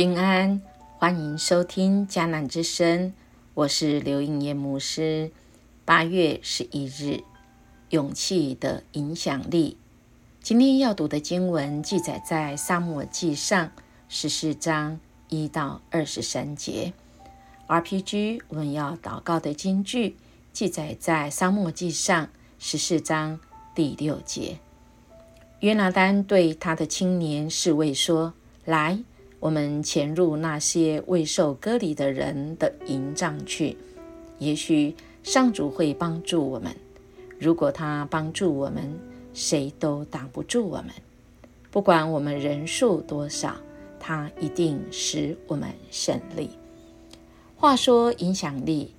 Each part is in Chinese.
平安，欢迎收听迦南之声，我是刘应业牧师。八月十一日，勇气的影响力。今天要读的经文记载在《撒母耳记上》十四章一到二十三节。RPG 我们要祷告的经句记载在《撒母耳记上》十四章第六节。约拿丹对他的青年侍卫说：“来。”我们潜入那些未受割礼的人的营帐去，也许上主会帮助我们。如果他帮助我们，谁都挡不住我们。不管我们人数多少，他一定使我们胜利。话说，影响力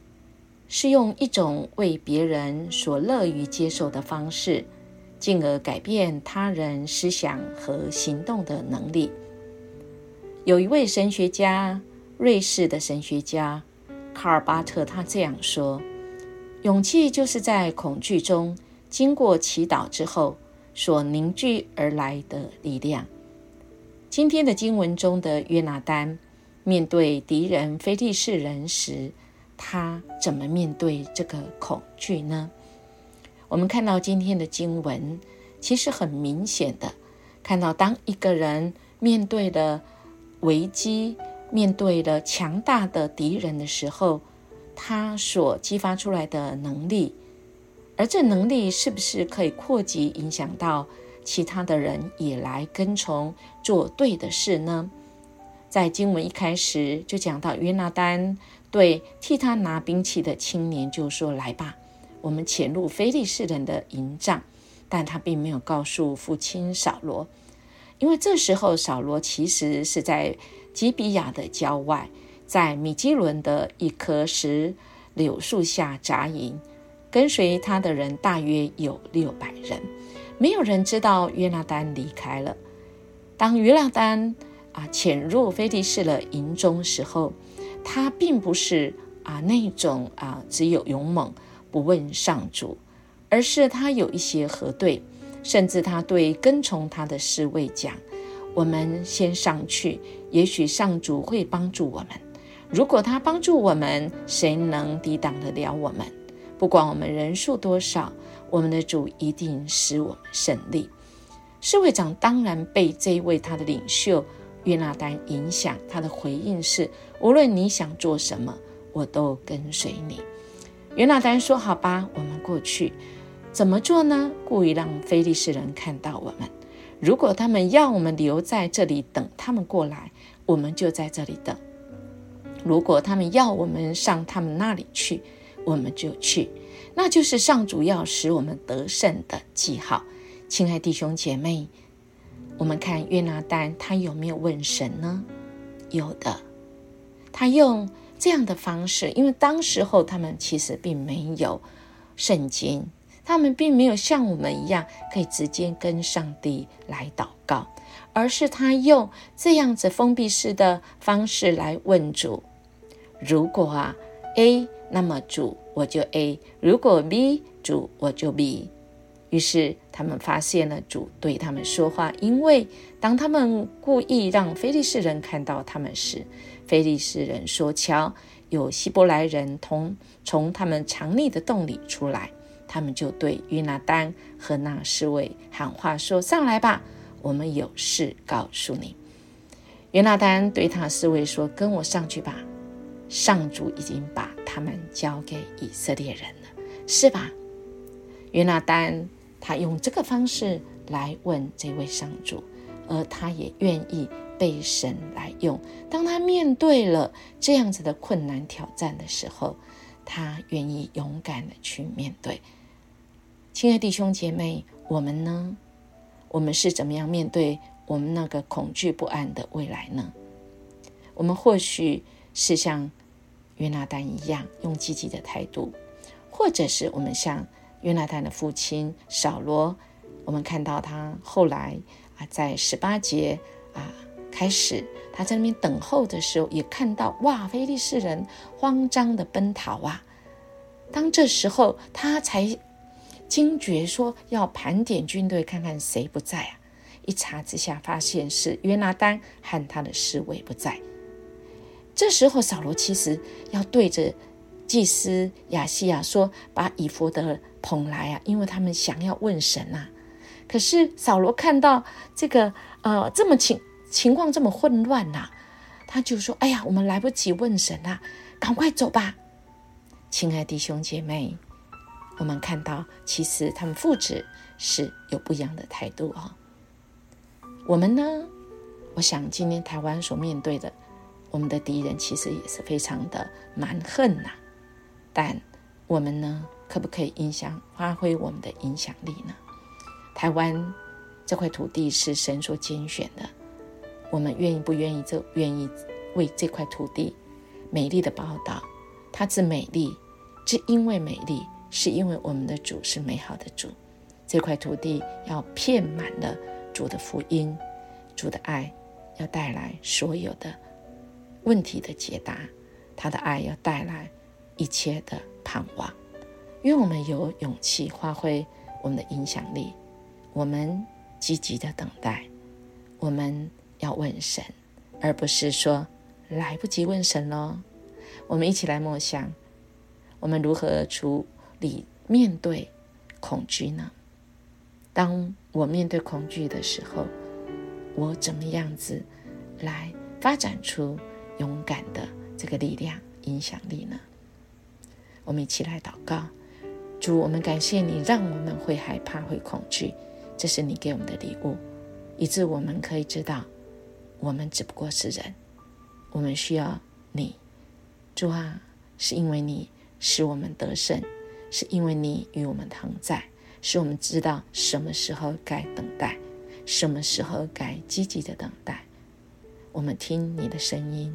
是用一种为别人所乐于接受的方式，进而改变他人思想和行动的能力。有一位神学家，瑞士的神学家卡尔巴特，他这样说：“勇气就是在恐惧中经过祈祷之后所凝聚而来的力量。”今天的经文中的约拿丹面对敌人非利士人时，他怎么面对这个恐惧呢？我们看到今天的经文，其实很明显的看到，当一个人面对的。危机面对了强大的敌人的时候，他所激发出来的能力，而这能力是不是可以扩及影响到其他的人也来跟从做对的事呢？在经文一开始就讲到约拿丹对替他拿兵器的青年就说：“来吧，我们潜入非利士人的营帐。”但他并没有告诉父亲扫罗。因为这时候，扫罗其实是在吉比亚的郊外，在米基伦的一棵石榴树下扎营，跟随他的人大约有六百人。没有人知道约拿丹离开了。当约拿丹啊潜入菲利士的营中时候，他并不是啊那种啊只有勇猛不问上主，而是他有一些核对。甚至他对跟从他的侍卫讲：“我们先上去，也许上主会帮助我们。如果他帮助我们，谁能抵挡得了我们？不管我们人数多少，我们的主一定使我们胜利。”侍卫长当然被这一位他的领袖约拿丹影响，他的回应是：“无论你想做什么，我都跟随你。”约拿丹说：“好吧，我们过去。”怎么做呢？故意让非利士人看到我们。如果他们要我们留在这里等他们过来，我们就在这里等；如果他们要我们上他们那里去，我们就去。那就是上主要使我们得胜的记号。亲爱弟兄姐妹，我们看约拿丹他有没有问神呢？有的，他用这样的方式，因为当时候他们其实并没有圣经。他们并没有像我们一样可以直接跟上帝来祷告，而是他用这样子封闭式的方式来问主：如果啊 A，那么主我就 A；如果 B，主我就 B。于是他们发现了主对他们说话，因为当他们故意让非利士人看到他们时，非利士人说：“瞧，有希伯来人同从他们藏匿的洞里出来。”他们就对约拿丹和那侍卫喊话说：“上来吧，我们有事告诉你。”约拿丹对他侍卫说：“跟我上去吧，上主已经把他们交给以色列人了，是吧？”约拿丹他用这个方式来问这位上主，而他也愿意被神来用。当他面对了这样子的困难挑战的时候，他愿意勇敢的去面对。亲爱弟兄姐妹，我们呢？我们是怎么样面对我们那个恐惧不安的未来呢？我们或许是像约拿丹一样，用积极的态度，或者是我们像约拿丹的父亲扫罗，我们看到他后来啊，在十八节啊开始，他在那边等候的时候，也看到哇，非利士人慌张的奔逃啊。当这时候，他才。惊觉说要盘点军队，看看谁不在啊！一查之下，发现是约拿丹和他的侍卫不在。这时候扫罗其实要对着祭司亚西亚说：“把以弗德捧来啊，因为他们想要问神啊。”可是扫罗看到这个呃这么情情况这么混乱呐，他就说：“哎呀，我们来不及问神啊，赶快走吧。”亲爱弟兄姐妹，我们看到其实他们父子是有不一样的态度啊。我们呢？我想今天台湾所面对的，我们的敌人其实也是非常的蛮横呐。但我们呢，可不可以影响、发挥我们的影响力呢？台湾这块土地是神所拣选的，我们愿意不愿意？就愿意为这块土地美丽的报道。它之美丽，只因为美丽，是因为我们的主是美好的主。这块土地要遍满了主的福音，主的爱。要带来所有的问题的解答，他的爱要带来一切的盼望。因为我们有勇气发挥我们的影响力，我们积极的等待，我们要问神，而不是说来不及问神喽。我们一起来默想，我们如何出你面对恐惧呢？当我面对恐惧的时候。我怎么样子来发展出勇敢的这个力量、影响力呢？我们一起来祷告，主，我们感谢你，让我们会害怕、会恐惧，这是你给我们的礼物，以致我们可以知道，我们只不过是人，我们需要你，主啊，是因为你使我们得胜，是因为你与我们同在，使我们知道什么时候该等待。什么时候该积极的等待？我们听你的声音，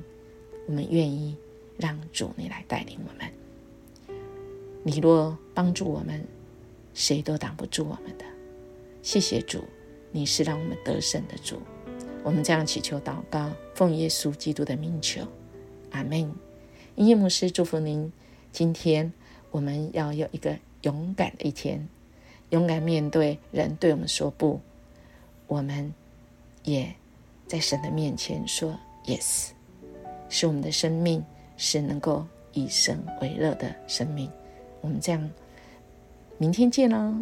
我们愿意让主你来带领我们。你若帮助我们，谁都挡不住我们的。谢谢主，你是让我们得胜的主。我们这样祈求祷告，奉耶稣基督的名求，阿门。音乐牧师祝福您。今天我们要有一个勇敢的一天，勇敢面对人对我们说不。我们也在神的面前说 “yes”，使我们的生命是能够以神为乐的生命。我们这样，明天见喽。